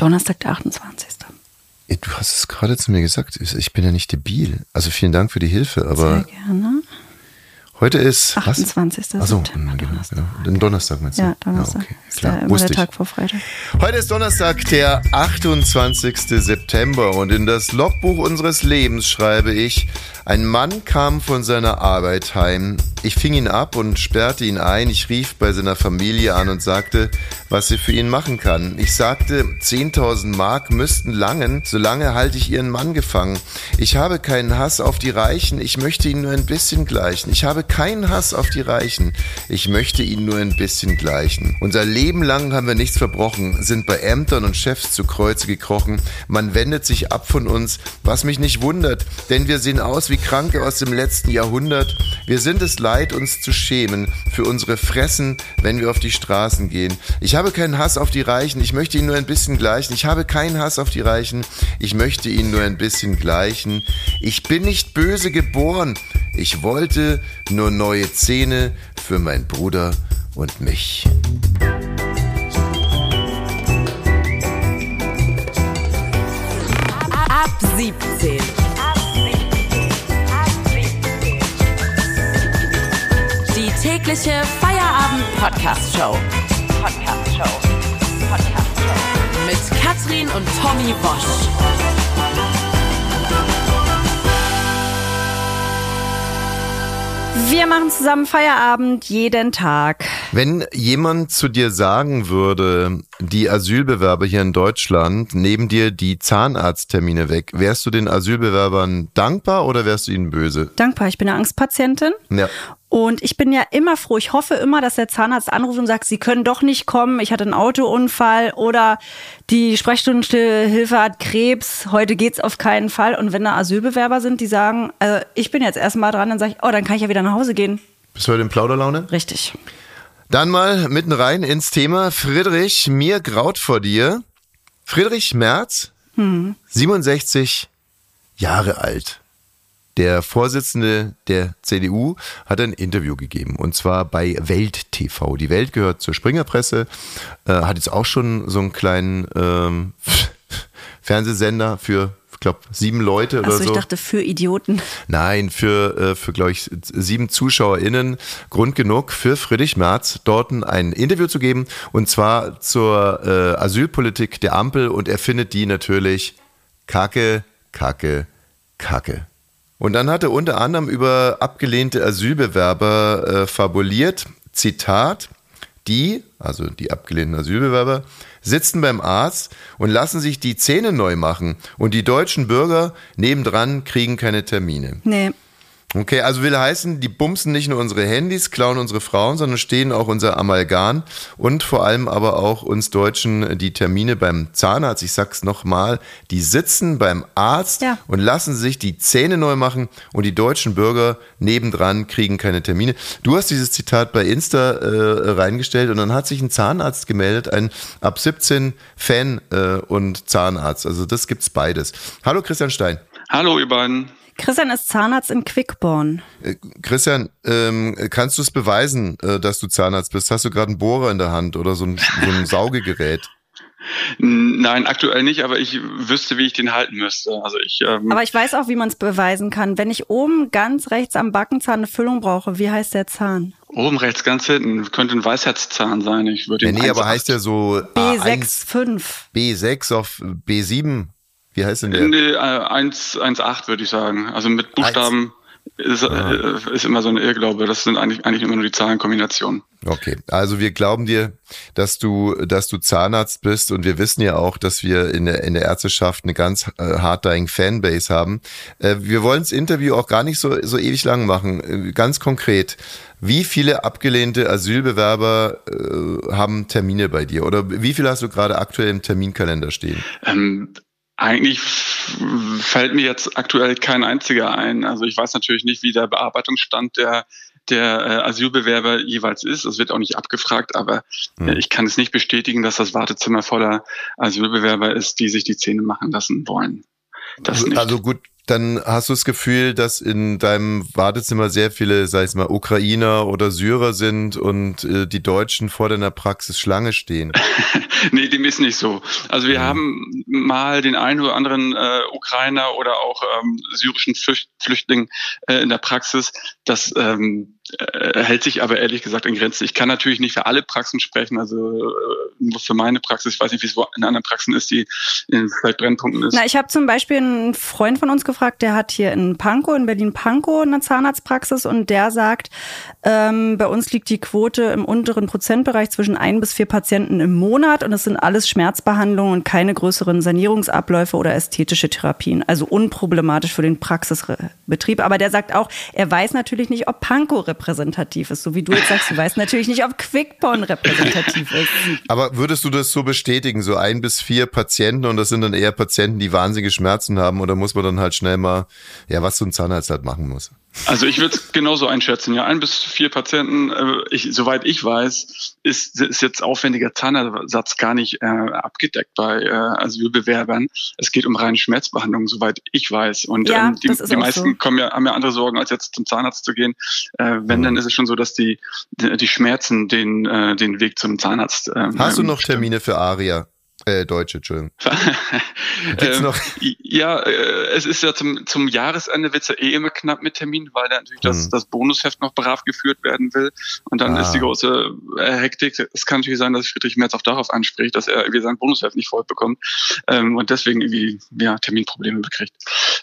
Donnerstag, der 28. Du hast es gerade zu mir gesagt. Ich bin ja nicht debil. Also vielen Dank für die Hilfe, aber. Sehr gerne. Heute ist 28. Was? Achso, genau, Donnerstag. genau. Donnerstag meinst du? Ja, Donnerstag. Ja, okay. Ist Klar, der, immer der ich. Tag vor Freitag. Heute ist Donnerstag, der 28. September und in das Logbuch unseres Lebens schreibe ich, ein Mann kam von seiner Arbeit heim. Ich fing ihn ab und sperrte ihn ein. Ich rief bei seiner Familie an und sagte, was sie für ihn machen kann. Ich sagte, 10.000 Mark müssten langen, solange halte ich ihren Mann gefangen. Ich habe keinen Hass auf die Reichen, ich möchte ihn nur ein bisschen gleichen. Ich habe keinen Hass auf die Reichen, ich möchte ihn nur ein bisschen gleichen. Unser Leben lang haben wir nichts verbrochen, sind bei Ämtern und Chefs zu Kreuze gekrochen. Man wendet sich ab von uns, was mich nicht wundert, denn wir sehen aus wie Kranke aus dem letzten Jahrhundert. Wir sind es leid, uns zu schämen für unsere Fressen, wenn wir auf die Straßen gehen. Ich habe keinen Hass auf die Reichen, ich möchte ihn nur ein bisschen gleichen. Ich habe keinen Hass auf die Reichen, ich möchte ihn nur ein bisschen gleichen. Ich bin nicht böse geboren, ich wollte nur neue Zähne für mein Bruder und mich. Ab 17. tägliche Feierabend-Podcast-Show. Podcast-Show. Podcast-Show. Mit Katrin und Tommy Bosch. Wir machen zusammen Feierabend jeden Tag. Wenn jemand zu dir sagen würde, die Asylbewerber hier in Deutschland nehmen dir die Zahnarzttermine weg, wärst du den Asylbewerbern dankbar oder wärst du ihnen böse? Dankbar, ich bin eine Angstpatientin. Ja. Und ich bin ja immer froh, ich hoffe immer, dass der Zahnarzt anruft und sagt, Sie können doch nicht kommen, ich hatte einen Autounfall oder die Sprechstundenhilfe hat Krebs, heute geht's auf keinen Fall. Und wenn da Asylbewerber sind, die sagen, also ich bin jetzt erstmal dran, dann sage ich, oh, dann kann ich ja wieder nach Hause gehen. Bist du heute in Plauderlaune? Richtig. Dann mal mitten rein ins Thema. Friedrich, mir graut vor dir. Friedrich Merz, 67 Jahre alt. Der Vorsitzende der CDU hat ein Interview gegeben und zwar bei Welt TV. Die Welt gehört zur Springerpresse, äh, hat jetzt auch schon so einen kleinen ähm, Fernsehsender für, glaube, sieben Leute oder Achso, so. ich dachte für Idioten. Nein, für, äh, für glaube ich, sieben ZuschauerInnen Grund genug für Friedrich Merz, dort ein Interview zu geben. Und zwar zur äh, Asylpolitik der Ampel. Und er findet die natürlich kacke, kacke, kacke. Und dann hat er unter anderem über abgelehnte Asylbewerber äh, fabuliert. Zitat, die, also die abgelehnten Asylbewerber, sitzen beim Arzt und lassen sich die Zähne neu machen. Und die deutschen Bürger nebendran kriegen keine Termine. Nee. Okay, also will heißen, die bumsen nicht nur unsere Handys, klauen unsere Frauen, sondern stehen auch unser Amalgam und vor allem aber auch uns Deutschen die Termine beim Zahnarzt. Ich sag's nochmal, die sitzen beim Arzt Ja. und lassen sich die Zähne neu machen und die deutschen Bürger nebendran kriegen keine Termine. Du hast dieses Zitat bei Insta äh, reingestellt und dann hat sich ein Zahnarzt gemeldet, ein ab 17 Fan äh, und Zahnarzt. Also das gibt's beides. Hallo Christian Stein. Hallo, ihr beiden. Christian ist Zahnarzt in Quickborn. Äh, Christian, ähm, kannst du es beweisen, äh, dass du Zahnarzt bist? Hast du gerade einen Bohrer in der Hand oder so ein, so ein Saugegerät? Nein, aktuell nicht, aber ich wüsste, wie ich den halten müsste. Also ich, ähm, Aber ich weiß auch, wie man es beweisen kann. Wenn ich oben ganz rechts am Backenzahn eine Füllung brauche, wie heißt der Zahn? oben rechts ganz hinten könnte ein Weißherzzahn sein. Ich würde Ja, nee, aber 1,8 heißt der so A1, B65. B6 auf B7? Wie heißt denn der? Nee, äh, 1, 1,8 würde ich sagen. Also mit Buchstaben ist, äh, ist immer so eine Irrglaube. Das sind eigentlich, eigentlich immer nur die Zahlenkombinationen. Okay, also wir glauben dir, dass du, dass du Zahnarzt bist und wir wissen ja auch, dass wir in der, in der Ärzteschaft eine ganz äh, harddying Fanbase haben. Äh, wir wollen das Interview auch gar nicht so, so ewig lang machen. Äh, ganz konkret, wie viele abgelehnte Asylbewerber äh, haben Termine bei dir oder wie viele hast du gerade aktuell im Terminkalender stehen? Ähm, eigentlich fällt mir jetzt aktuell kein einziger ein. Also ich weiß natürlich nicht, wie der Bearbeitungsstand der der äh, Asylbewerber jeweils ist. Es wird auch nicht abgefragt, aber äh, ich kann es nicht bestätigen, dass das Wartezimmer voller Asylbewerber ist, die sich die Zähne machen lassen wollen. Das nicht. Also gut, dann hast du das Gefühl, dass in deinem Wartezimmer sehr viele, sag ich mal, Ukrainer oder Syrer sind und äh, die Deutschen vor deiner Praxis Schlange stehen. nee, dem ist nicht so. Also wir mhm. haben mal den einen oder anderen äh, Ukrainer oder auch ähm, syrischen Flücht Flüchtling äh, in der Praxis. Das ähm, äh, hält sich aber ehrlich gesagt in Grenzen. Ich kann natürlich nicht für alle Praxen sprechen, also äh, nur für meine Praxis. Ich weiß nicht, wie es in anderen Praxen ist, die in vielleicht Brennpunkten ist. Na, ich habe zum Beispiel einen Freund von uns gefragt, der hat hier in Pankow, in Berlin-Pankow eine Zahnarztpraxis und der sagt, ähm, bei uns liegt die Quote im unteren Prozentbereich zwischen ein bis vier Patienten im Monat und es sind alles Schmerzbehandlungen und keine größeren Sanierungsabläufe oder ästhetische Therapien. Also unproblematisch für den Praxisbetrieb. Aber der sagt auch, er weiß natürlich nicht, ob Pankow repräsentativ ist. So wie du jetzt sagst, du weißt natürlich nicht, ob Quickborn repräsentativ ist. Aber würdest du das so bestätigen, so ein bis vier Patienten und das sind dann eher Patienten, die wahnsinnige Schmerzen haben oder muss man dann halt schnell mal, ja, was so ein Zahnarzt halt machen muss? Also ich würde es genauso einschätzen. Ja, ein bis vier Patienten, äh, ich, soweit ich weiß, ist, ist jetzt aufwendiger Zahnersatz gar nicht äh, abgedeckt bei äh, Asylbewerbern. Es geht um reine Schmerzbehandlung, soweit ich weiß. Und ja, ähm, die, die meisten so. kommen ja, haben ja andere Sorgen, als jetzt zum Zahnarzt zu gehen. Äh, wenn, mhm. dann ist es schon so, dass die, die, die Schmerzen den, äh, den Weg zum Zahnarzt. Äh, Hast du noch Termine für Aria? Äh, Deutsche, Entschuldigung. Ähm, noch? Ja, äh, es ist ja zum, zum Jahresende wird's ja eh immer knapp mit Termin, weil da natürlich hm. das, das Bonusheft noch brav geführt werden will. Und dann ah. ist die große äh, Hektik. Es kann natürlich sein, dass Friedrich Merz auch darauf anspricht, dass er irgendwie sein Bonusheft nicht voll bekommt ähm, und deswegen irgendwie ja, Terminprobleme bekriegt.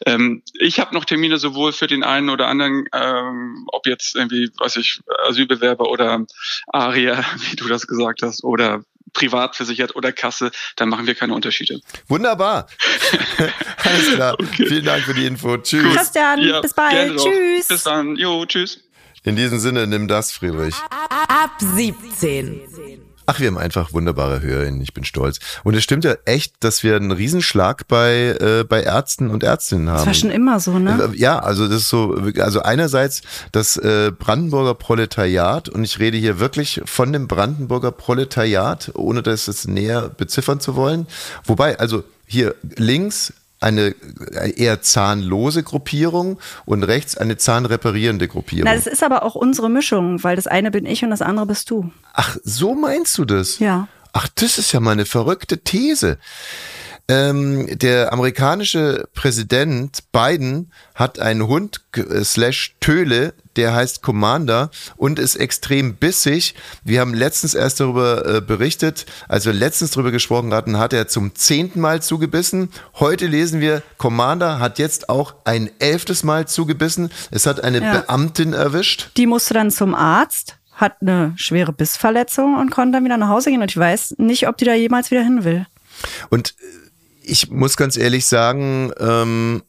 Ähm, ich habe noch Termine sowohl für den einen oder anderen, ähm, ob jetzt irgendwie, weiß ich, Asylbewerber oder Aria, wie du das gesagt hast, oder privat versichert oder Kasse, dann machen wir keine Unterschiede. Wunderbar. Alles klar. Okay. Vielen Dank für die Info. Tschüss. Christian, ja, bis bald. Tschüss. Bis dann. Jo, tschüss. In diesem Sinne, nimm das, Friedrich. Ab 17. Ach, wir haben einfach wunderbare Hörerinnen. Ich bin stolz. Und es stimmt ja echt, dass wir einen Riesenschlag bei, äh, bei Ärzten und Ärztinnen haben. Das war schon immer so, ne? Äh, ja, also das ist so, also einerseits das äh, Brandenburger Proletariat und ich rede hier wirklich von dem Brandenburger Proletariat, ohne das jetzt näher beziffern zu wollen. Wobei, also hier links eine eher zahnlose Gruppierung und rechts eine zahnreparierende Gruppierung. Na, das ist aber auch unsere Mischung, weil das eine bin ich und das andere bist du. Ach, so meinst du das? Ja. Ach, das ist ja mal eine verrückte These. Ähm, der amerikanische Präsident Biden hat einen Hund äh, slash Töle, der heißt Commander und ist extrem bissig. Wir haben letztens erst darüber äh, berichtet, als wir letztens darüber gesprochen hatten, hat er zum zehnten Mal zugebissen. Heute lesen wir, Commander hat jetzt auch ein elftes Mal zugebissen. Es hat eine ja. Beamtin erwischt. Die musste dann zum Arzt hat eine schwere Bissverletzung und konnte dann wieder nach Hause gehen. Und ich weiß nicht, ob die da jemals wieder hin will. Und ich muss ganz ehrlich sagen, ähm,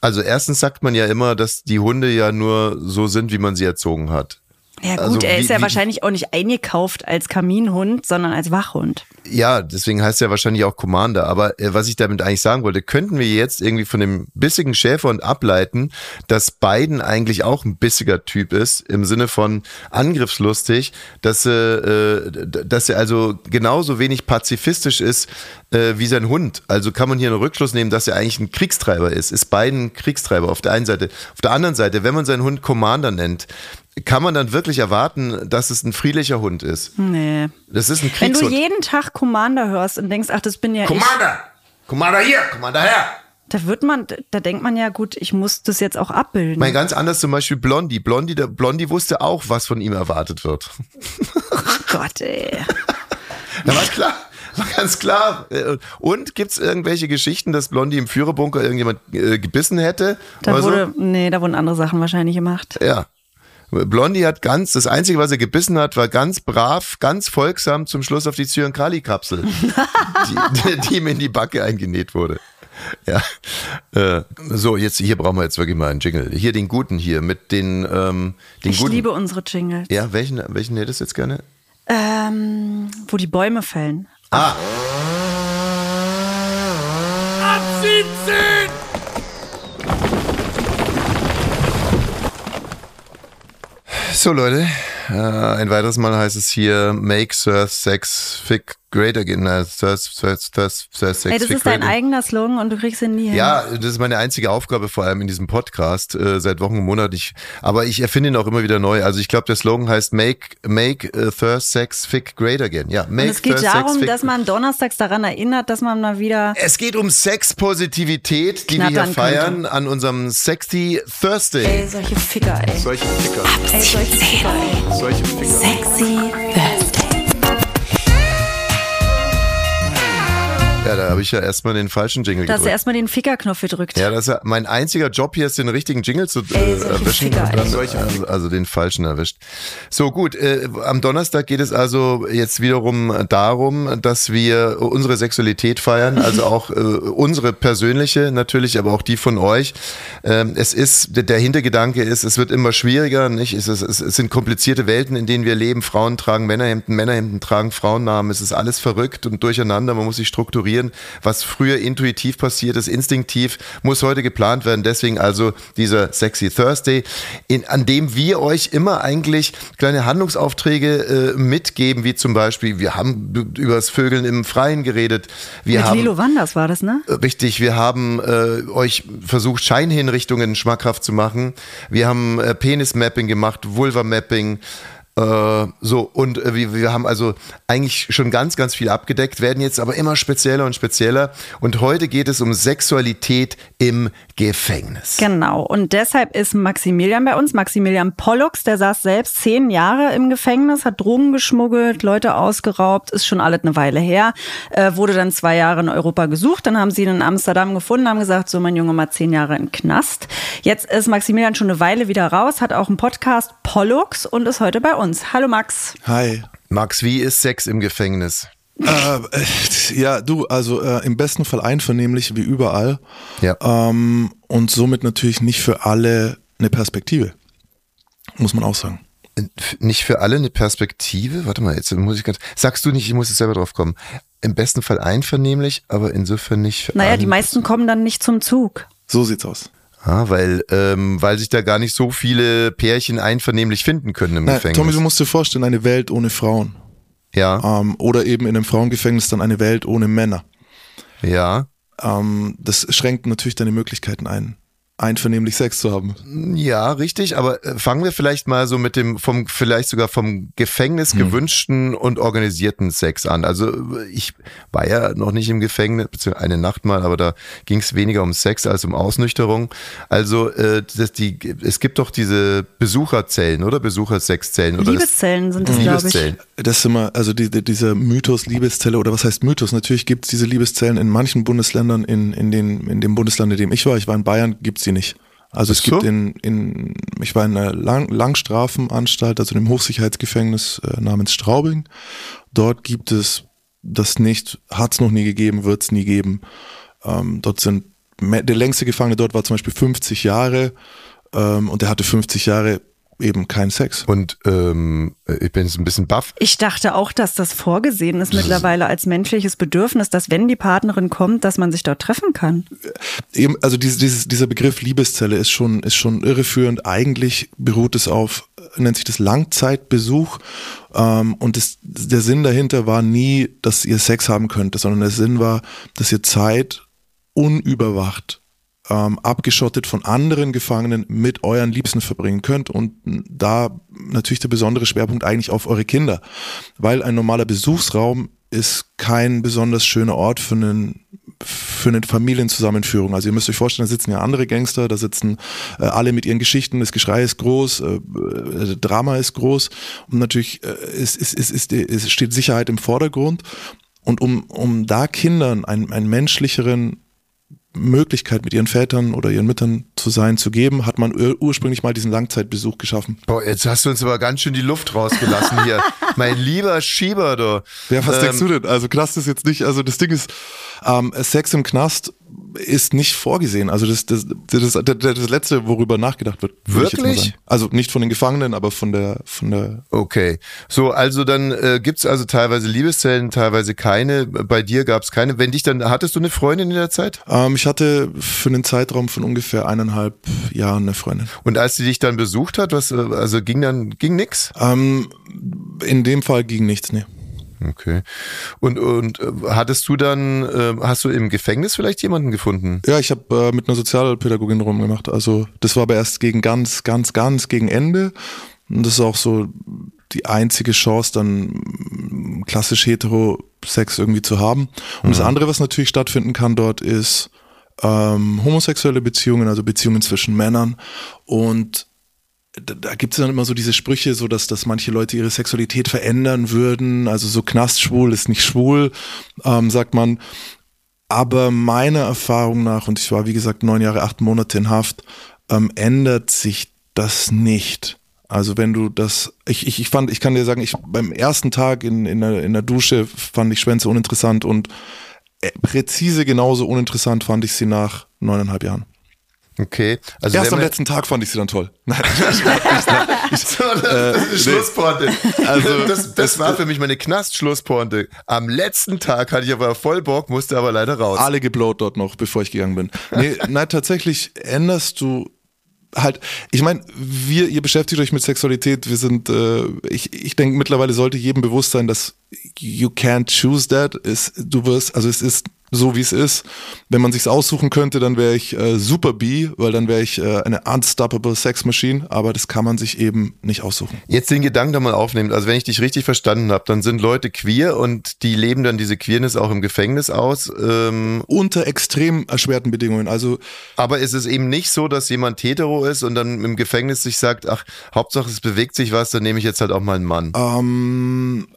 also erstens sagt man ja immer, dass die Hunde ja nur so sind, wie man sie erzogen hat. Ja gut, also, er ist ja wie, wahrscheinlich auch nicht eingekauft als Kaminhund, sondern als Wachhund. Ja, deswegen heißt er wahrscheinlich auch Commander. Aber äh, was ich damit eigentlich sagen wollte, könnten wir jetzt irgendwie von dem bissigen Schäferhund ableiten, dass Biden eigentlich auch ein bissiger Typ ist, im Sinne von angriffslustig, dass, äh, dass er also genauso wenig pazifistisch ist äh, wie sein Hund. Also kann man hier einen Rückschluss nehmen, dass er eigentlich ein Kriegstreiber ist. Ist Biden ein Kriegstreiber auf der einen Seite. Auf der anderen Seite, wenn man seinen Hund Commander nennt, kann man dann wirklich erwarten, dass es ein friedlicher Hund ist? Nee. Das ist ein Kriegshund. Wenn du jeden Tag Commander hörst und denkst, ach, das bin ja Commander! Ich. Commander hier, Commander her! Da wird man, da denkt man ja, gut, ich muss das jetzt auch abbilden. Mein ganz anders zum Beispiel Blondie. Blondie, der Blondie wusste auch, was von ihm erwartet wird. Oh Gott, ey. Da war klar. War ganz klar. Und gibt es irgendwelche Geschichten, dass Blondie im Führerbunker irgendjemand äh, gebissen hätte? Da wurde, so? nee, da wurden andere Sachen wahrscheinlich gemacht. Ja. Blondie hat ganz, das Einzige, was er gebissen hat, war ganz brav, ganz folgsam zum Schluss auf die Zyankali-Kapsel, die, die ihm in die Backe eingenäht wurde. Ja. Äh, so, jetzt hier brauchen wir jetzt wirklich mal einen Jingle. Hier den guten hier mit den, ähm, den ich guten. Ich liebe unsere Jingles. Ja, welchen, welchen hättest du jetzt gerne? Ähm, wo die Bäume fällen. Ah. Ab So Leute, äh, ein weiteres Mal heißt es hier Make Surf Sex Fick great again. Thirst, thirst, thirst, thirst, Ey, das ist dein eigener Slogan und du kriegst ihn nie hin. Ja, das ist meine einzige Aufgabe, vor allem in diesem Podcast, äh, seit Wochen und Monaten. Ich, aber ich erfinde ihn auch immer wieder neu. Also ich glaube, der Slogan heißt Make, make uh, Thirst, Sex, Fick great again. Ja, make und es geht Thirst, darum, Sex, dass man donnerstags daran erinnert, dass man mal wieder. Es geht um Sexpositivität, die wir hier feiern könnte. an unserem Sexy Thursday. Ey, solche Ficker, ey. Solche Ficker. Ey, solche Ficker, ey. Solche Ficker. Sexy habe ich ja erstmal den falschen Jingle Da hast du gedrückt. erstmal den Fickerknopf gedrückt. Ja, das ist ja mein einziger Job hier ist, den richtigen Jingle zu äh, Ey, erwischen. Ficker, also, also, also den falschen erwischt. So gut, äh, am Donnerstag geht es also jetzt wiederum darum, dass wir unsere Sexualität feiern, also auch äh, unsere persönliche natürlich, aber auch die von euch. Ähm, es ist, der- Hintergedanke ist, es wird immer schwieriger, nicht? Es, ist, es sind komplizierte Welten, in denen wir leben. Frauen tragen Männerhemden, Männerhemden tragen Frauennamen. Es ist alles verrückt und durcheinander. Man muss sich strukturieren. Was früher intuitiv passiert ist, instinktiv, muss heute geplant werden. Deswegen also dieser Sexy Thursday, in, an dem wir euch immer eigentlich kleine Handlungsaufträge äh, mitgeben, wie zum Beispiel, wir haben über das Vögeln im Freien geredet. Wir Mit haben, Lilo Wanders war das, ne? Richtig, wir haben äh, euch versucht, Scheinhinrichtungen schmackhaft zu machen. Wir haben äh, Penis-Mapping gemacht, Vulva-Mapping. Äh, so, und äh, wir, wir haben also eigentlich schon ganz, ganz viel abgedeckt, werden jetzt aber immer spezieller und spezieller. Und heute geht es um Sexualität im Gefängnis. Genau. Und deshalb ist Maximilian bei uns. Maximilian Pollux, der saß selbst zehn Jahre im Gefängnis, hat Drogen geschmuggelt, Leute ausgeraubt, ist schon alles eine Weile her. Äh, wurde dann zwei Jahre in Europa gesucht. Dann haben sie ihn in Amsterdam gefunden, haben gesagt, so mein Junge mal zehn Jahre im Knast. Jetzt ist Maximilian schon eine Weile wieder raus, hat auch einen Podcast Pollux und ist heute bei uns. Hallo Max. Hi. Max, wie ist Sex im Gefängnis? Äh, äh, ja, du, also äh, im besten Fall einvernehmlich wie überall. Ja. Ähm, und somit natürlich nicht für alle eine Perspektive. Muss man auch sagen. Nicht für alle eine Perspektive? Warte mal, jetzt muss ich ganz. Sagst du nicht, ich muss jetzt selber drauf kommen. Im besten Fall einvernehmlich, aber insofern nicht für Naja, alle. die meisten kommen dann nicht zum Zug. So sieht's aus. Ah, weil, ähm, weil sich da gar nicht so viele Pärchen einvernehmlich finden können im Na, Gefängnis. Tommy, du musst dir vorstellen, eine Welt ohne Frauen. ja, Ähm, oder eben in einem Frauengefängnis dann eine Welt ohne Männer. ja. Ähm, das schränkt natürlich deine Möglichkeiten ein, einvernehmlich Sex zu haben. Ja, richtig, aber äh, fangen wir vielleicht mal so mit dem vom vielleicht sogar vom Gefängnis gewünschten und organisierten Sex an. Also äh, ich war ja noch nicht im Gefängnis, beziehungsweise eine Nacht mal, aber da ging es weniger um Sex als um Ausnüchterung. Also äh, das, die, es gibt doch diese Besucherzellen, oder? Besuchersexzellen oder Liebeszellen sind das, glaube ich. Liebeszellen. Das ist immer, also die, die, dieser Mythos Liebeszelle, oder was heißt Mythos? Natürlich gibt es diese Liebeszellen in manchen Bundesländern, in, in, den, in dem Bundesland, in dem ich war, ich war in Bayern, gibt's die nicht. Also es so. gibt in, in, ich war in einer Lang, Langstrafenanstalt, also in einem Hochsicherheitsgefängnis äh, namens Straubing. Dort gibt es das nicht, hat's noch nie gegeben, wird's nie geben. Ähm, dort sind, der längste Gefangene dort war zum Beispiel 50 Jahre ähm, und der hatte 50 Jahre eben keinen Sex. Und ähm, ich bin jetzt ein bisschen baff. Ich dachte auch, dass das vorgesehen ist mittlerweile als menschliches Bedürfnis, dass wenn die Partnerin kommt, dass man sich dort treffen kann. eben, also dieses, dieses, dieser Begriff Liebeszelle ist schon, ist schon irreführend. Eigentlich beruht es auf, nennt sich das Langzeitbesuch. Ähm, und das, der Sinn dahinter war nie, dass ihr Sex haben könnt, sondern der Sinn war, dass ihr Zeit unüberwacht, ähm, abgeschottet von anderen Gefangenen mit euren Liebsten verbringen könnt. Und da natürlich der besondere Schwerpunkt eigentlich auf eure Kinder. Weil ein normaler Besuchsraum ist kein besonders schöner Ort für einen für eine Familienzusammenführung. Also ihr müsst euch vorstellen, da sitzen ja andere Gangster, da sitzen äh, alle mit ihren Geschichten, das Geschrei ist groß, äh, äh, Drama ist groß und natürlich äh, ist, ist, ist, ist, ist, steht Sicherheit im Vordergrund. Und um, um da Kindern einen, einen menschlicheren Möglichkeit mit ihren Vätern oder ihren Müttern zu sein, zu geben, hat man ur ursprünglich mal diesen Langzeitbesuch geschaffen. Boah, jetzt hast du uns aber ganz schön die Luft rausgelassen hier. mein lieber Schieber, du. Ja, was Ähm, denkst du denn? Also Knast ist jetzt nicht, also das Ding ist, ähm, Sex im Knast ist nicht vorgesehen. Also das, das, das, das, das, Letzte, worüber nachgedacht wird. würde ich jetzt mal Wirklich? sagen. Also nicht von den Gefangenen, aber von der, von der Okay, so also dann äh, gibt's also teilweise Liebeszellen, teilweise keine. Bei dir gab's keine. Wenn dich dann hattest du eine Freundin in der Zeit? ähm, ich hatte für einen Zeitraum von ungefähr eineinhalb Jahren eine Freundin. Und als sie dich dann besucht hat, was äh, also ging dann ging nix? Ähm, in dem Fall ging nichts, nee. Okay. Und, und äh, hattest du dann, äh, hast du im Gefängnis vielleicht jemanden gefunden? Ja, ich habe äh, mit einer Sozialpädagogin rumgemacht. Also das war aber erst gegen ganz, ganz, ganz gegen Ende. Und das ist auch so die einzige Chance, dann mm, klassisch hetero-Sex irgendwie zu haben. Und mhm. das andere, was natürlich stattfinden kann dort, ist ähm, homosexuelle Beziehungen, also Beziehungen zwischen Männern. Und da, da gibt es dann immer so diese Sprüche, so dass, dass manche Leute ihre Sexualität verändern würden. Also so knastschwul ist nicht schwul, ähm, sagt man. Aber meiner Erfahrung nach, und ich war wie gesagt neun Jahre, acht Monate in Haft, ähm, ändert sich das nicht. Also wenn du das, ich, ich, ich fand, ich kann dir sagen, ich beim ersten Tag in, in, der, in der Dusche fand ich Schwänze uninteressant und äh, präzise genauso uninteressant fand ich sie nach neuneinhalb Jahren. Okay. Also Erst am letzten Tag fand ich sie dann toll. Nein, ich, so, das, das ist äh, Schlussporte. Also das, das war für mich meine Knast-Schlussporte. Am letzten Tag hatte ich aber voll Bock, musste aber leider raus. Alle geblowt dort noch, bevor ich gegangen bin. Nee, nein, tatsächlich änderst du halt, ich meine, wir, ihr beschäftigt euch mit Sexualität, wir sind, äh, ich, ich denke mittlerweile sollte jedem bewusst sein, dass you can't choose that. Ist, du wirst, also es ist so wie es ist. Wenn man sich's aussuchen könnte, dann wäre ich äh, Super B, weil dann wäre ich äh, eine unstoppable Sex Machine, aber das kann man sich eben nicht aussuchen. Jetzt den Gedanken da mal aufnehmen, also wenn ich dich richtig verstanden habe, dann sind Leute queer und die leben dann diese Queerness auch im Gefängnis aus. Ähm, Unter extrem erschwerten Bedingungen. Also, aber ist es eben nicht so, dass jemand hetero ist und dann im Gefängnis sich sagt, ach, Hauptsache es bewegt sich was, dann nehme ich jetzt halt auch mal einen Mann. Ähm,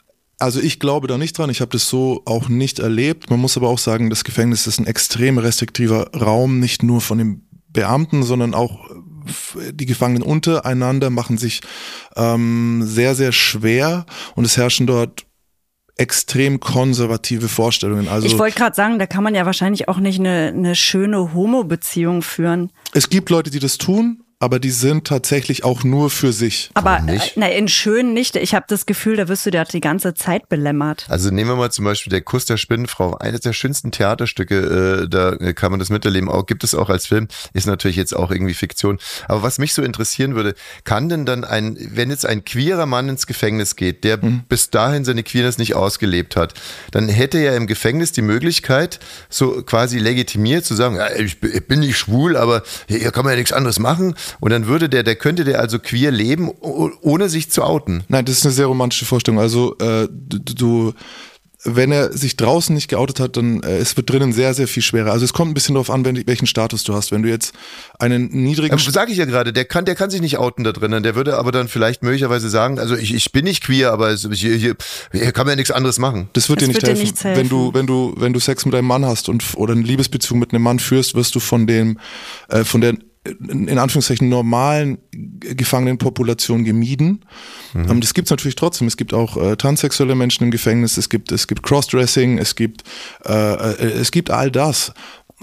also ich glaube da nicht dran, ich habe das so auch nicht erlebt. Man muss aber auch sagen, das Gefängnis ist ein extrem restriktiver Raum, nicht nur von den Beamten, sondern auch äh, die Gefangenen untereinander machen sich ähm, sehr, sehr schwer und es herrschen dort extrem konservative Vorstellungen. Also ich wollte gerade sagen, da kann man ja wahrscheinlich auch nicht eine, eine schöne Homo-Beziehung führen. Es gibt Leute, die das tun, aber die sind tatsächlich auch nur für sich. Aber äh, na, in schön nicht. Ich habe das Gefühl, da wirst du da die ganze Zeit belämmert. Also nehmen wir mal zum Beispiel der Kuss der Spinnenfrau, eines der schönsten Theaterstücke, äh, da kann man das miterleben. Auch gibt es auch als Film, ist natürlich jetzt auch irgendwie Fiktion. Aber was mich so interessieren würde, kann denn dann ein, wenn jetzt ein queerer Mann ins Gefängnis geht, der mhm. bis dahin seine Queerness nicht ausgelebt hat, dann hätte er im Gefängnis die Möglichkeit, so quasi legitimiert zu sagen, ja, ich, ich bin nicht schwul, aber hier kann man ja nichts anderes machen und dann würde der, der könnte der also queer leben, ohne sich zu outen. Nein, das ist eine sehr romantische Vorstellung. Also äh, du, du wenn er sich draußen nicht geoutet hat, dann äh, es wird drinnen sehr, sehr viel schwerer. Also es kommt ein bisschen darauf an, wenn, welchen Status du hast. Wenn du jetzt einen niedrigen... Ähm, Sage ich ja gerade, der kann, der kann sich nicht outen da drinnen. Der würde aber dann vielleicht möglicherweise sagen, also ich, ich bin nicht queer, aber hier, hier, hier kann man ja nichts anderes machen. Das wird, dir, nicht, wird helfen. dir helfen. Wenn du, wenn du, wenn du Sex mit einem Mann hast und oder eine Liebesbeziehung mit einem Mann führst, wirst du von dem, äh, von der in Anführungszeichen normalen Gefangenenpopulation gemieden. Mhm. Ähm, das gibt es natürlich trotzdem. Es gibt auch äh, transsexuelle Menschen im Gefängnis, es gibt, es gibt Crossdressing, es gibt, äh, äh, es gibt all das.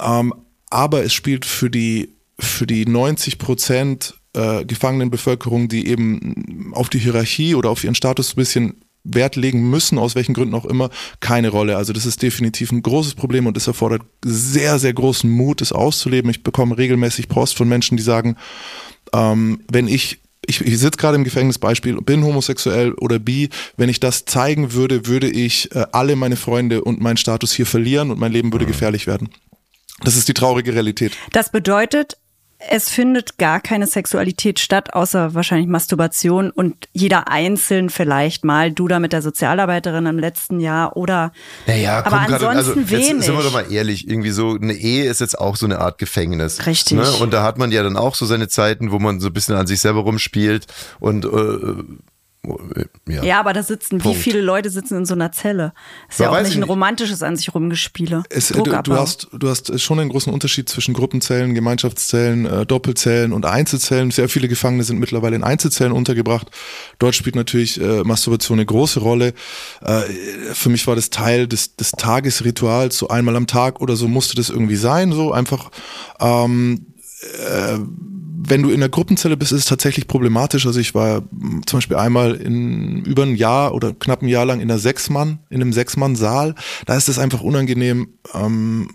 Ähm, aber es spielt für die, für die 90 Prozent äh, Gefangenenbevölkerung, die eben auf die Hierarchie oder auf ihren Status ein bisschen Wert legen müssen, aus welchen Gründen auch immer, keine Rolle. Also das ist definitiv ein großes Problem und es erfordert sehr, sehr großen Mut, es auszuleben. Ich bekomme regelmäßig Post von Menschen, die sagen, ähm, wenn ich ich, ich sitze gerade im Gefängnisbeispiel, bin homosexuell oder bi, wenn ich das zeigen würde, würde ich äh, alle meine Freunde und meinen Status hier verlieren und mein Leben würde mhm. gefährlich werden. Das ist die traurige Realität. Das bedeutet, es findet gar keine Sexualität statt, außer wahrscheinlich Masturbation und jeder einzeln vielleicht mal, du da mit der Sozialarbeiterin im letzten Jahr oder naja, aber ansonsten also, wenig. Jetzt sind wir doch mal ehrlich, irgendwie so eine Ehe ist jetzt auch so eine Art Gefängnis. Richtig. Ne? Und da hat man ja dann auch so seine Zeiten, wo man so ein bisschen an sich selber rumspielt und äh, ja. ja, aber da sitzen, Punkt. wie viele Leute sitzen in so einer Zelle? Ist ja, ja auch nicht ein romantisches an sich rumgespiele. Es, du, du, hast, du hast schon einen großen Unterschied zwischen Gruppenzellen, Gemeinschaftszellen, äh, Doppelzellen und Einzelzellen. Sehr viele Gefangene sind mittlerweile in Einzelzellen untergebracht. Dort spielt natürlich äh, Masturbation eine große Rolle. Äh, für mich war das Teil des, des Tagesrituals, so einmal am Tag oder so musste das irgendwie sein, so einfach ähm, äh, wenn du in der Gruppenzelle bist, ist es tatsächlich problematisch. Also ich war zum Beispiel einmal in über ein Jahr oder knapp ein Jahr lang in einer Sechsmann, in einem Sechsmann-Saal. Da ist es einfach unangenehm. Ähm,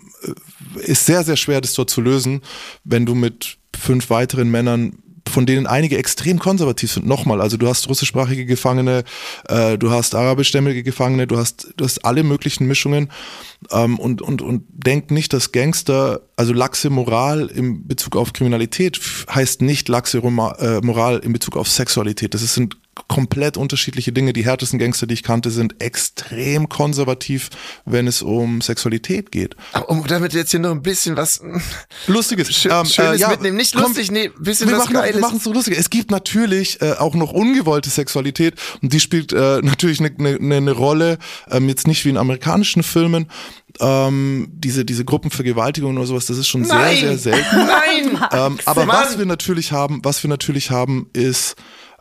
ist sehr, sehr schwer, das dort zu lösen, wenn du mit fünf weiteren Männern von denen einige extrem konservativ sind. Nochmal, also du hast russischsprachige Gefangene, äh, du hast arabischstämmige Gefangene, du hast, du hast alle möglichen Mischungen ähm, und, und, und denk nicht, dass Gangster, also laxe Moral im Bezug auf Kriminalität heißt nicht laxe äh, Moral in Bezug auf Sexualität. Das sind komplett unterschiedliche Dinge. Die härtesten Gangster, die ich kannte, sind extrem konservativ, wenn es um Sexualität geht. Um damit jetzt hier noch ein bisschen was Lustiges, Schön, ähm, Schönes äh, ja, mitnehmen. Nicht lustig, komm, nee, bisschen wir was machen Geiles. wir machen es so lustig. Es gibt natürlich äh, auch noch ungewollte Sexualität und die spielt äh, natürlich eine ne, ne Rolle, ähm, jetzt nicht wie in amerikanischen Filmen, ähm, diese, diese Gruppenvergewaltigung oder sowas, das ist schon Nein. sehr, sehr selten. Nein! Ähm, aber Mann. was wir natürlich haben, was wir natürlich haben, ist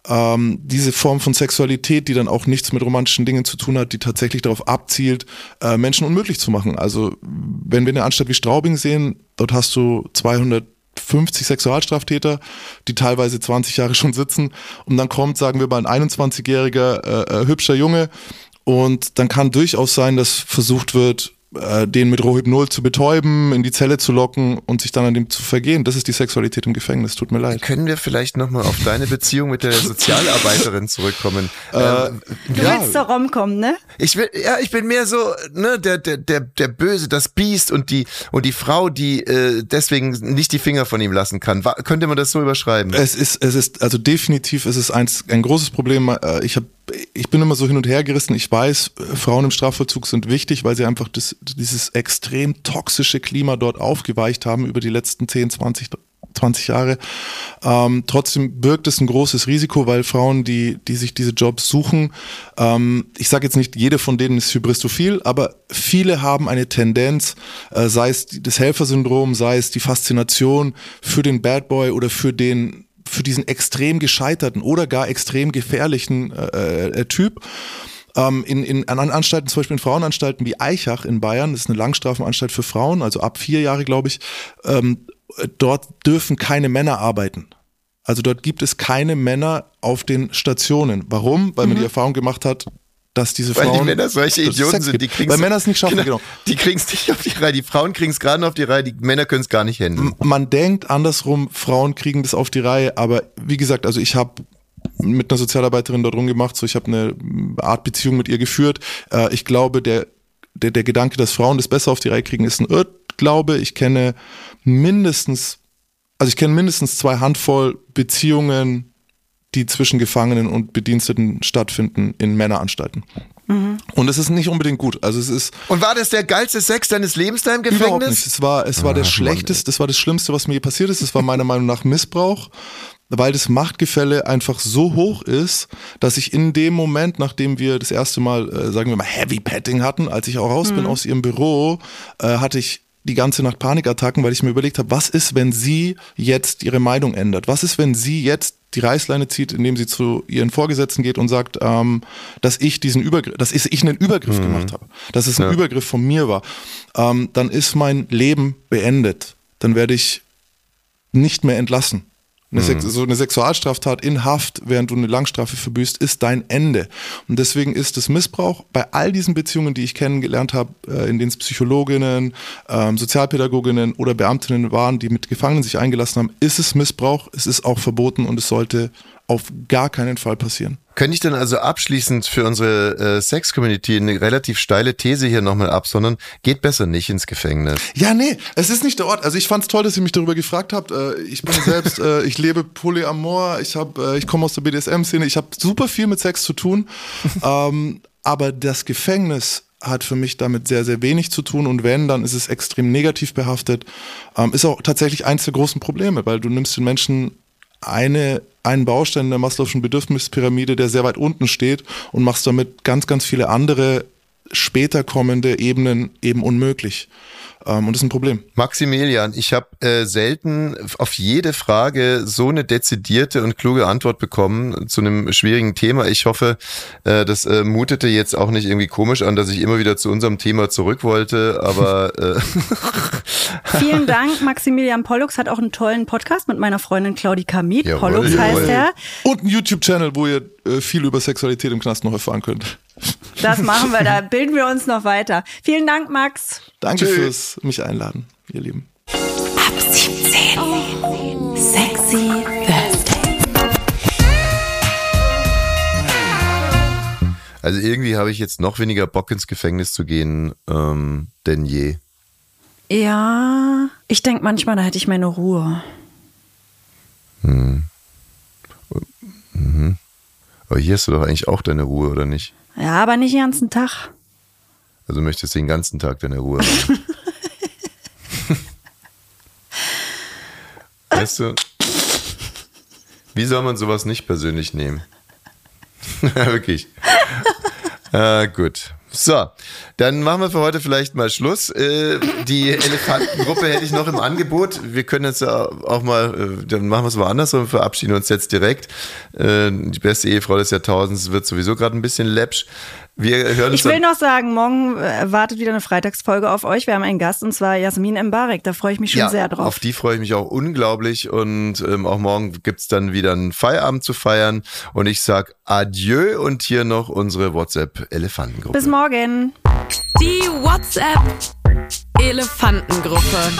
ähm, diese Form von Sexualität, die dann auch nichts mit romantischen Dingen zu tun hat, die tatsächlich darauf abzielt, äh, Menschen unmöglich zu machen. Also wenn wir eine Anstalt wie Straubing sehen, dort hast du 250 Sexualstraftäter, die teilweise 20 Jahre schon sitzen und dann kommt, sagen wir mal, ein 21-jähriger äh, äh, hübscher Junge und dann kann durchaus sein, dass versucht wird, äh, den mit Rohypnol zu betäuben, in die Zelle zu locken und sich dann an dem zu vergehen. Das ist die Sexualität im Gefängnis. Tut mir leid. Können wir vielleicht nochmal auf deine Beziehung mit der Sozialarbeiterin zurückkommen? Äh, ähm, du ja. willst zur Rom kommen, ne? Ich will, ja, ich bin mehr so, ne, der, der, der, der Böse, das Biest und die, und die Frau, die äh, deswegen nicht die Finger von ihm lassen kann. War, könnte man das so überschreiben? Es ist, es ist, also definitiv ist es eins, ein großes Problem. Äh, ich habe ich bin immer so hin und her gerissen. Ich weiß, Frauen im Strafvollzug sind wichtig, weil sie einfach das, dieses extrem toxische Klima dort aufgeweicht haben über die letzten 10, 20, 20 Jahre. Ähm, trotzdem birgt es ein großes Risiko, weil Frauen, die, die sich diese Jobs suchen, ähm, ich sage jetzt nicht, jede von denen ist hybristophil, aber viele haben eine Tendenz, äh, sei es das Helfersyndrom, sei es die Faszination für den Bad Boy oder für den für diesen extrem gescheiterten oder gar extrem gefährlichen äh, äh, Typ. Ähm, in, in, an Anstalten, zum Beispiel in Frauenanstalten wie Eichach in Bayern, das ist eine Langstrafenanstalt für Frauen, also ab vier Jahre, glaube ich, ähm, dort dürfen keine Männer arbeiten. Also dort gibt es keine Männer auf den Stationen. Warum? Weil man die mhm. Erfahrung gemacht hat, dass diese Frauen. Weil die Männer solche Idioten sind, die kriegen Weil Männer es nicht schaffen, genau. genau. Die kriegen es nicht auf die Reihe. Die Frauen kriegen es gerade auf die Reihe, die Männer können es gar nicht handeln. Man denkt andersrum, Frauen kriegen das auf die Reihe, aber wie gesagt, also ich habe mit einer Sozialarbeiterin dort rumgemacht, so ich habe eine Art Beziehung mit ihr geführt. Äh, ich glaube, der, der, der Gedanke, dass Frauen das besser auf die Reihe kriegen, ist ein Irrglaube. Ich kenne mindestens, also ich kenne mindestens zwei Handvoll Beziehungen, die zwischen Gefangenen und Bediensteten stattfinden in Männeranstalten. Mhm. Und es ist nicht unbedingt gut. Also es ist. Und war das der geilste Sex deines Lebens da im Gefängnis? Überhaupt nicht. Es war, es war der schlechteste, das war das Schlimmste, was mir je passiert ist. Es war meiner Meinung nach Missbrauch, weil das Machtgefälle einfach so hoch ist, dass ich in dem Moment, nachdem wir das erste Mal, äh, sagen wir mal, Heavy Petting hatten, als ich auch raus mhm. bin aus ihrem Büro, äh, hatte ich die ganze Nacht Panikattacken, weil ich mir überlegt habe, was ist, wenn sie jetzt ihre Meinung ändert? Was ist, wenn sie jetzt die Reißleine zieht, indem sie zu ihren Vorgesetzten geht und sagt, ähm, dass ich diesen Übergriff, dass ich einen Übergriff mhm. gemacht habe, dass es ein ja. Übergriff von mir war, ähm, dann ist mein Leben beendet. Dann werde ich nicht mehr entlassen. Eine mhm. so eine Sexualstraftat in Haft, während du eine Langstrafe verbüßt, ist dein Ende. Und deswegen ist es Missbrauch bei all diesen Beziehungen, die ich kennengelernt habe, äh, in denen es Psychologinnen, ähm, Sozialpädagoginnen oder Beamtinnen waren, die mit Gefangenen sich eingelassen haben, ist es Missbrauch, es ist auch verboten und es sollte auf gar keinen Fall passieren. Könnte ich dann also abschließend für unsere äh, Sex-Community eine relativ steile These hier nochmal absondern? Geht besser nicht ins Gefängnis. Ja, nee, es ist nicht der Ort. Also ich fand es toll, dass ihr mich darüber gefragt habt. Äh, ich bin selbst, äh, ich lebe Polyamor, ich habe, äh, ich komme aus der BDSM-Szene, ich habe super viel mit Sex zu tun. ähm, aber das Gefängnis hat für mich damit sehr, sehr wenig zu tun und wenn, dann ist es extrem negativ behaftet. Ähm, ist auch tatsächlich eins der großen Probleme, weil du nimmst den Menschen eine, einen Baustein der Maslow'schen Bedürfnispyramide, der sehr weit unten steht und machst damit ganz, ganz viele andere später kommende Ebenen eben unmöglich. Ähm, und das ist ein Problem. Maximilian, ich habe äh, selten auf jede Frage so eine dezidierte und kluge Antwort bekommen zu einem schwierigen Thema. Ich hoffe, äh, das äh, mutete jetzt auch nicht irgendwie komisch an, dass ich immer wieder zu unserem Thema zurück wollte, aber äh Vielen Dank. Maximilian Pollux hat auch einen tollen Podcast mit meiner Freundin Claudi Kamit. Jawohl, Pollux jawohl. heißt er. Und einen YouTube-Channel, wo ihr äh, viel über Sexualität im Knast noch erfahren könnt. Das machen wir, da bilden wir uns noch weiter. Vielen Dank, Max. Danke Tschö. fürs mich einladen, ihr Lieben. Ab 17. Oh. Sexy Thursday. Also irgendwie habe ich jetzt noch weniger Bock ins Gefängnis zu gehen ähm, denn je. Ja, ich denke manchmal, da hätte ich meine Ruhe. Hm. Mhm. Aber hier hast du doch eigentlich auch deine Ruhe, oder nicht? Ja, aber nicht den ganzen Tag. Also möchtest du den ganzen Tag deine Ruhe haben. weißt du, wie soll man sowas nicht persönlich nehmen? Wirklich. Ah, gut. So, dann machen wir für heute vielleicht mal Schluss. Äh, die Elefantengruppe hätte ich noch im Angebot. Wir können jetzt ja auch mal, äh, dann machen wir es woanders und verabschieden uns jetzt direkt. Äh, die beste Ehefrau des Jahrtausends wird sowieso gerade ein bisschen läppsch. Wir hören Ich will noch sagen, morgen äh, wartet wieder eine Freitagsfolge auf euch. Wir haben einen Gast und zwar Jasmin Mbarek. Da freue ich mich schon sehr drauf. Auf die freue ich mich auch unglaublich und ähm, auch morgen gibt's dann wieder einen Feierabend zu feiern und ich sag Adieu und hier noch unsere WhatsApp-Elefantengruppe. Bis morgen. Die WhatsApp Elefantengruppe.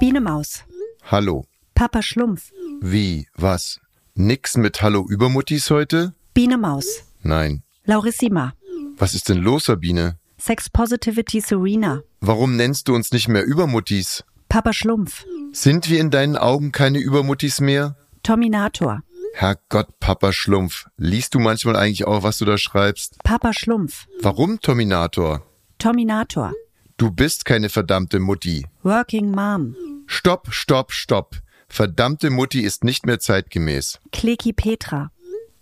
Biene Maus. Hallo. Papa Schlumpf. Wie? Was? Nix mit Hallo Übermuttis heute? Biene Maus. Nein. Laurissima. Was ist denn los, Sabine? Sex Positivity Serena. Warum nennst du uns nicht mehr Übermuttis? Papa Schlumpf. Sind wir in deinen Augen keine Übermuttis mehr? Tominator. Herrgott, Papa Schlumpf. Liest du manchmal eigentlich auch, was du da schreibst? Papa Schlumpf. Warum, Tominator? Tominator. Du bist keine verdammte Mutti. Working Mom. Stopp, stopp, stopp. Verdammte Mutti ist nicht mehr zeitgemäß. Kleki Petra.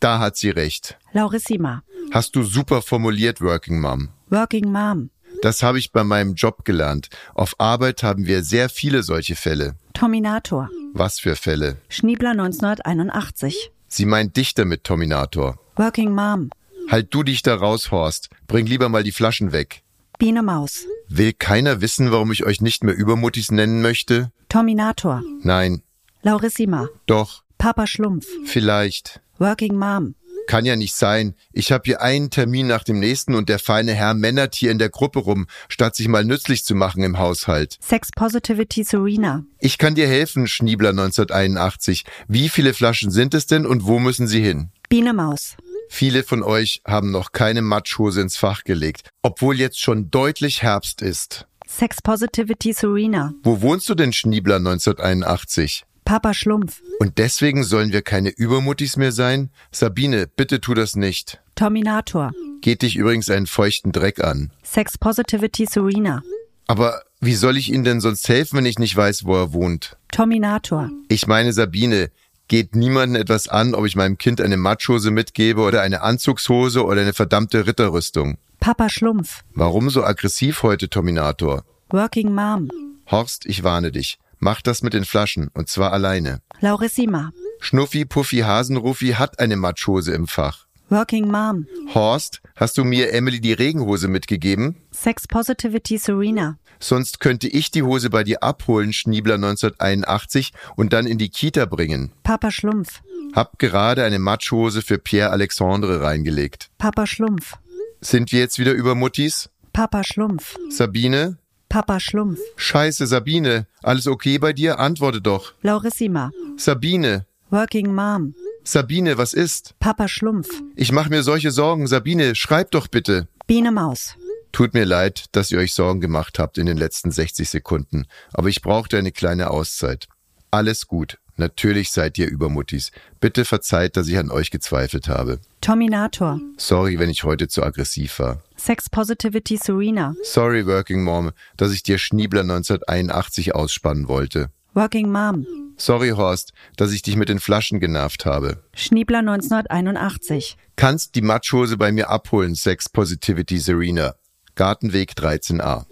Da hat sie recht. Laurissima. Hast du super formuliert, Working Mom. Working Mom. Das habe ich bei meinem Job gelernt. Auf Arbeit haben wir sehr viele solche Fälle. Tominator. Was für Fälle? Schniebler 1981. Sie meint dich damit, Tominator. Working Mom. Halt du dich da raus, Horst. Bring lieber mal die Flaschen weg. Biene Maus. Will keiner wissen, warum ich euch nicht mehr Übermuttis nennen möchte? Tominator. Nein. Laurissima. Doch. Papa Schlumpf. Vielleicht. Working Mom. Kann ja nicht sein. Ich habe hier einen Termin nach dem nächsten und der feine Herr männert hier in der Gruppe rum, statt sich mal nützlich zu machen im Haushalt. Sex Positivity Serena. Ich kann dir helfen, Schniebler 1981. Wie viele Flaschen sind es denn und wo müssen sie hin? Biene Maus. Viele von euch haben noch keine Matschhose ins Fach gelegt, obwohl jetzt schon deutlich Herbst ist. Sex Positivity Serena. Wo wohnst du denn, Schniebler 1981? Papa Schlumpf. Und deswegen sollen wir keine Übermuttis mehr sein? Sabine, bitte tu das nicht. Tominator. Geht dich übrigens einen feuchten Dreck an. Sex Positivity Serena. Aber wie soll ich Ihnen denn sonst helfen, wenn ich nicht weiß, wo er wohnt? Tominator. Ich meine, Sabine, geht niemanden etwas an, ob ich meinem Kind eine Matschhose mitgebe oder eine Anzugshose oder eine verdammte Ritterrüstung. Papa Schlumpf. Warum so aggressiv heute, Tominator? Working Mom. Horst, ich warne dich. Mach das mit den Flaschen, und zwar alleine. Laurissima. Schnuffi, Puffi, Hasenruffi hat eine Matschhose im Fach. Working Mom. Horst, hast du mir Emily die Regenhose mitgegeben? Sex Positivity Serena. Sonst könnte ich die Hose bei dir abholen, Schniebler 1981, und dann in die Kita bringen. Papa Schlumpf. Hab gerade eine Matschhose für Pierre Alexandre reingelegt. Papa Schlumpf. Sind wir jetzt wieder über Muttis? Papa Schlumpf. Sabine? Papa Schlumpf. Scheiße, Sabine. Alles okay bei dir? Antworte doch. Laurissima. Sabine. Working Mom. Sabine, was ist? Papa Schlumpf. Ich mache mir solche Sorgen. Sabine, schreib doch bitte. Biene Maus. Tut mir leid, dass ihr euch Sorgen gemacht habt in den letzten 60 Sekunden, aber ich brauchte eine kleine Auszeit. Alles gut. Natürlich seid ihr Übermuttis. Bitte verzeiht, dass ich an euch gezweifelt habe. Tominator. Sorry, wenn ich heute zu aggressiv war. Sex Positivity Serena. Sorry, Working Mom, dass ich dir Schniebler 1981 ausspannen wollte. Working Mom. Sorry, Horst, dass ich dich mit den Flaschen genervt habe. Schniebler 1981. Kannst die Matschhose bei mir abholen, Sex Positivity Serena. Gartenweg 13a.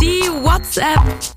Die WhatsApp